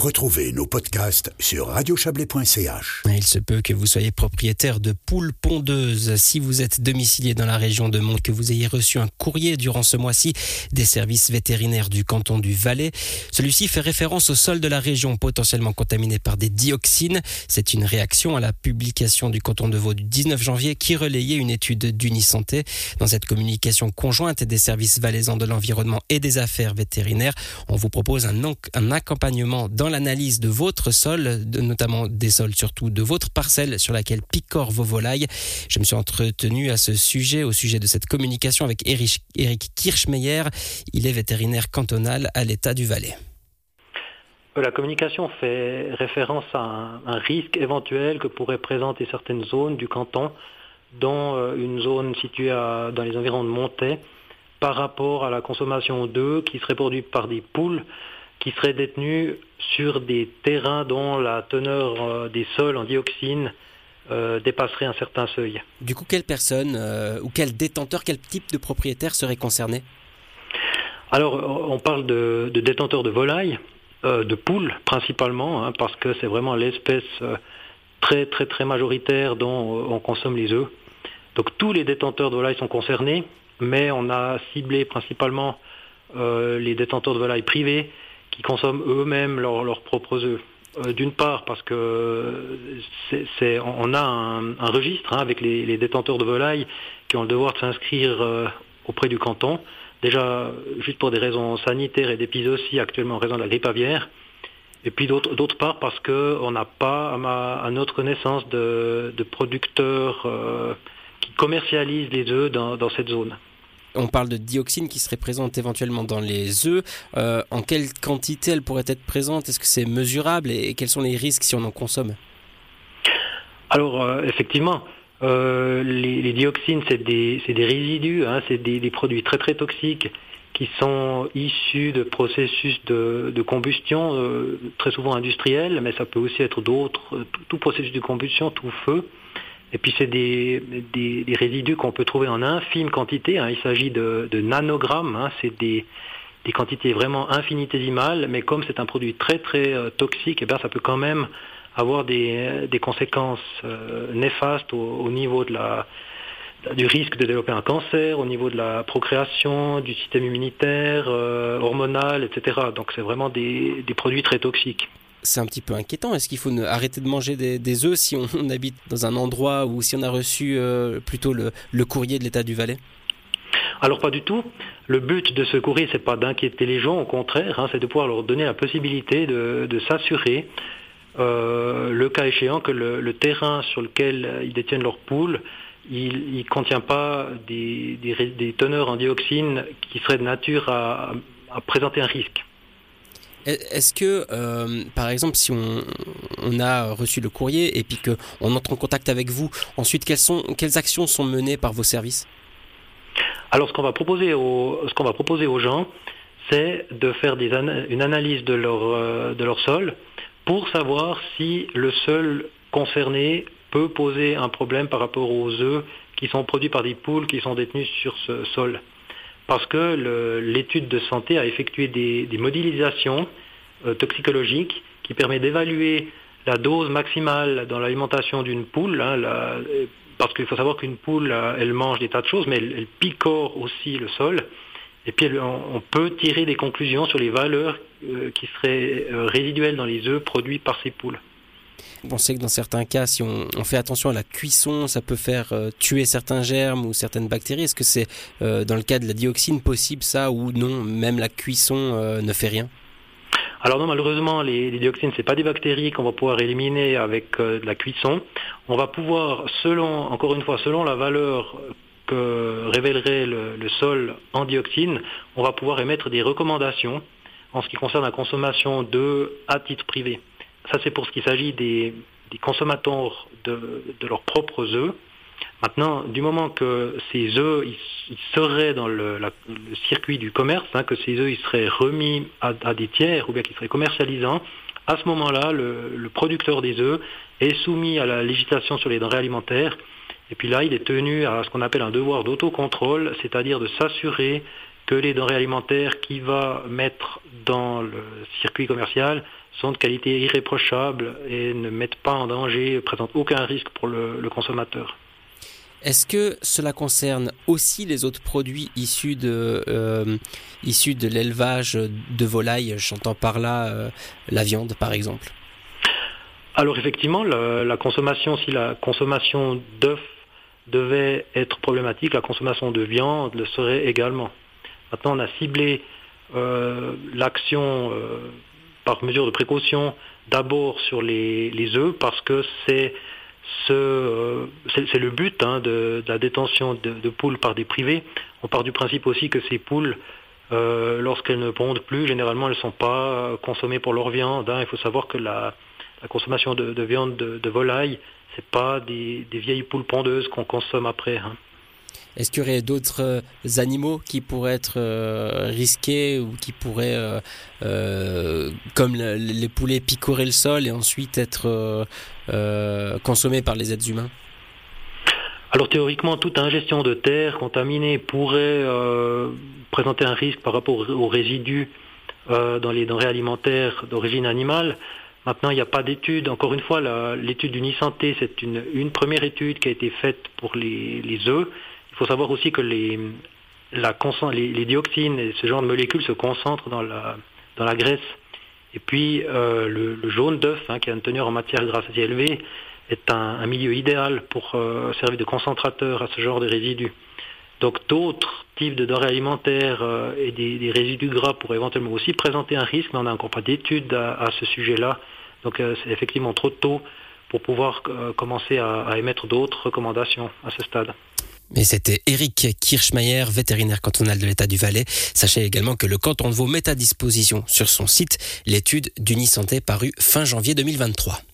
Retrouvez nos podcasts sur radiochablais.ch. Il se peut que vous soyez propriétaire de poules pondeuses. Si vous êtes domicilié dans la région de Mont, que vous ayez reçu un courrier durant ce mois-ci des services vétérinaires du canton du Valais, celui-ci fait référence au sol de la région potentiellement contaminé par des dioxines. C'est une réaction à la publication du canton de Vaud du 19 janvier qui relayait une étude d'Unisanté. Dans cette communication conjointe des services valaisans de l'environnement et des affaires vétérinaires, on vous propose un, un accompagnement dans l'analyse de votre sol, notamment des sols surtout de votre parcelle sur laquelle picorent vos volailles. Je me suis entretenu à ce sujet, au sujet de cette communication avec Eric Kirchmeyer. Il est vétérinaire cantonal à l'État du Valais. La communication fait référence à un, risque éventuel que pourraient présenter certaines zones du canton, dont euh, une zone située dans les environs de Montaix, par rapport à la consommation d'œufs qui serait produite par des poules qui seraient détenus sur des terrains dont la teneur euh, des sols en dioxine euh, dépasserait un certain seuil. Du coup, quelle personne euh, ou quel détenteur, quel type de propriétaire serait concerné? Alors, on parle de, détenteurs de volailles, de poules principalement, hein, parce que c'est vraiment l'espèce très très très majoritaire dont on consomme les œufs. Donc tous les détenteurs de volailles sont concernés, mais on a ciblé principalement les détenteurs de volailles privés qui consomment eux-mêmes leurs propres œufs. Euh, d'une part parce que c'est, on a un, registre hein, avec les, détenteurs de volailles qui ont le devoir de s'inscrire euh, auprès du canton. Déjà, juste pour des raisons sanitaires et d'épizootie actuellement en raison de la grippe aviaire. Et puis d'autre, part parce qu'on n'a pas, à, notre connaissance, de, producteurs euh, qui commercialisent les œufs dans cette zone. On parle de dioxine qui serait présente éventuellement dans les œufs. Euh, en quelle quantité elle pourrait être présente? Est-ce que c'est mesurable? Et, quels sont les risques si on en consomme? Alors euh, effectivement, euh, les, dioxines c'est des, résidus, hein, c'est des, produits très très toxiques qui sont issus de processus de, combustion, très souvent industriels, mais ça peut aussi être d'autres, tout processus de combustion, tout feu. Et puis c'est des, résidus qu'on peut trouver en infime quantité. Hein. Il s'agit de, nanogrammes. Hein. C'est des, quantités vraiment infinitésimales. Mais comme c'est un produit très très euh, toxique, et eh ça peut quand même avoir des, conséquences euh, néfastes au, niveau de la, du risque de développer un cancer, au niveau de la procréation, du système immunitaire, euh, hormonal, etc. Donc c'est vraiment des produits très toxiques c'est un petit peu inquiétant. Est-ce qu'il faut arrêter de manger des, œufs si on, habite dans un endroit ou si on a reçu euh, plutôt le, courrier de l'État du Valais? Alors pas du tout. Le but de ce courrier, c'est pas d'inquiéter les gens, au contraire, hein, c'est de pouvoir leur donner la possibilité de, s'assurer, euh, le cas échéant, que le, terrain sur lequel ils détiennent leur poule, il ne contient pas des, teneurs en dioxine qui seraient de nature à présenter un risque. Est-ce que, euh, par exemple, si on, a reçu le courrier et puis qu'on entre en contact avec vous, ensuite, quelles, sont, quelles actions sont menées par vos services? Alors, ce qu'on va proposer aux, gens, c'est de faire une analyse de leur, euh, de leur sol pour savoir si le sol concerné peut poser un problème par rapport aux œufs qui sont produits par des poules qui sont détenues sur ce sol parce que l'étude de santé a effectué des, modélisations euh, toxicologiques qui permettent d'évaluer la dose maximale dans l'alimentation d'une poule, hein, parce qu'il faut savoir qu'une poule, euh, elle mange des tas de choses, mais elle, picore aussi le sol. Et puis on, peut tirer des conclusions sur les valeurs euh, qui seraient résiduelles dans les œufs produits par ces poules. On sait que dans certains cas, si on, fait attention à la cuisson, ça peut faire euh, tuer certains germes ou certaines bactéries? Est-ce que c'est euh, dans le cas de la dioxine possible ça ou non Même la cuisson euh, ne fait rien? Alors non, malheureusement, les, dioxines, ce n'est pas des bactéries qu'on va pouvoir éliminer avec de la cuisson. On va pouvoir, selon, encore une fois, selon la valeur que révélerait le, sol en dioxine, on va pouvoir émettre des recommandations en ce qui concerne la consommation d'œufs à titre privé. Ça, c'est pour ce qui s'agit des, consommateurs de, leurs propres œufs. Maintenant, du moment que ces œufs seraient dans le, circuit du commerce, hein, que ces œufs seraient remis à, des tiers ou bien qu'ils seraient commercialisants, à ce moment-là, le, producteur des œufs est soumis à la législation sur les denrées alimentaires. Et puis là, il est tenu à ce qu'on appelle un devoir d'autocontrôle, c'est-à-dire de s'assurer que les denrées alimentaires qu'il va mettre dans le circuit commercial sont de qualité irréprochable et ne mettent pas en danger, présentent aucun risque pour le, consommateur. Est-ce que cela concerne aussi les autres produits issus de, euh, issus de l'élevage de volailles J'entends par là euh, la viande, par exemple? Alors effectivement, la, consommation, si la consommation d'œufs devait être problématique, la consommation de viande le serait également. Maintenant, on a ciblé euh, l'action par mesure de précaution d'abord sur les, œufs parce que c'est ce, euh, le but hein, de, la détention de, poules par des privés. On part du principe aussi que ces poules, euh, lorsqu'elles ne pondent plus, généralement elles ne sont pas consommées pour leur viande. Hein. Il faut savoir que la, consommation de, viande de, volaille, c'est pas des, vieilles poules pondeuses qu'on consomme après. Hein. Est-ce qu'il y aurait d'autres euh, animaux qui pourraient être euh, risqués ou qui pourraient, euh, comme les poulets, picorer le sol et ensuite être consommés par les êtres humains? Alors théoriquement, toute ingestion de terre contaminée pourrait présenter un risque par rapport aux résidus dans les denrées alimentaires d'origine animale. Maintenant, il n'y a pas d'étude. Encore une fois, l'étude d'Unisanté, c'est une, première étude qui a été faite pour les, les œufs faut savoir aussi que les, les, dioxines et ce genre de molécules se concentrent dans la, dans la graisse. Et puis euh, le, jaune d'œuf, hein, qui a une teneur en matière grasse assez élevée, est un, milieu idéal pour euh, servir de concentrateur à ce genre de résidus. Donc d'autres types de denrées alimentaires euh, et des, résidus gras pourraient éventuellement aussi présenter un risque, mais on n'a encore pas d'études à, ce sujet-là. Donc c'est effectivement trop tôt pour pouvoir commencer à émettre d'autres recommandations à ce stade. Mais c'était Eric Kirchmeier, vétérinaire cantonal de l'État du Valais. Sachez également que le canton de Vaud met à disposition sur son site l'étude d'Unisanté parue fin janvier 2023.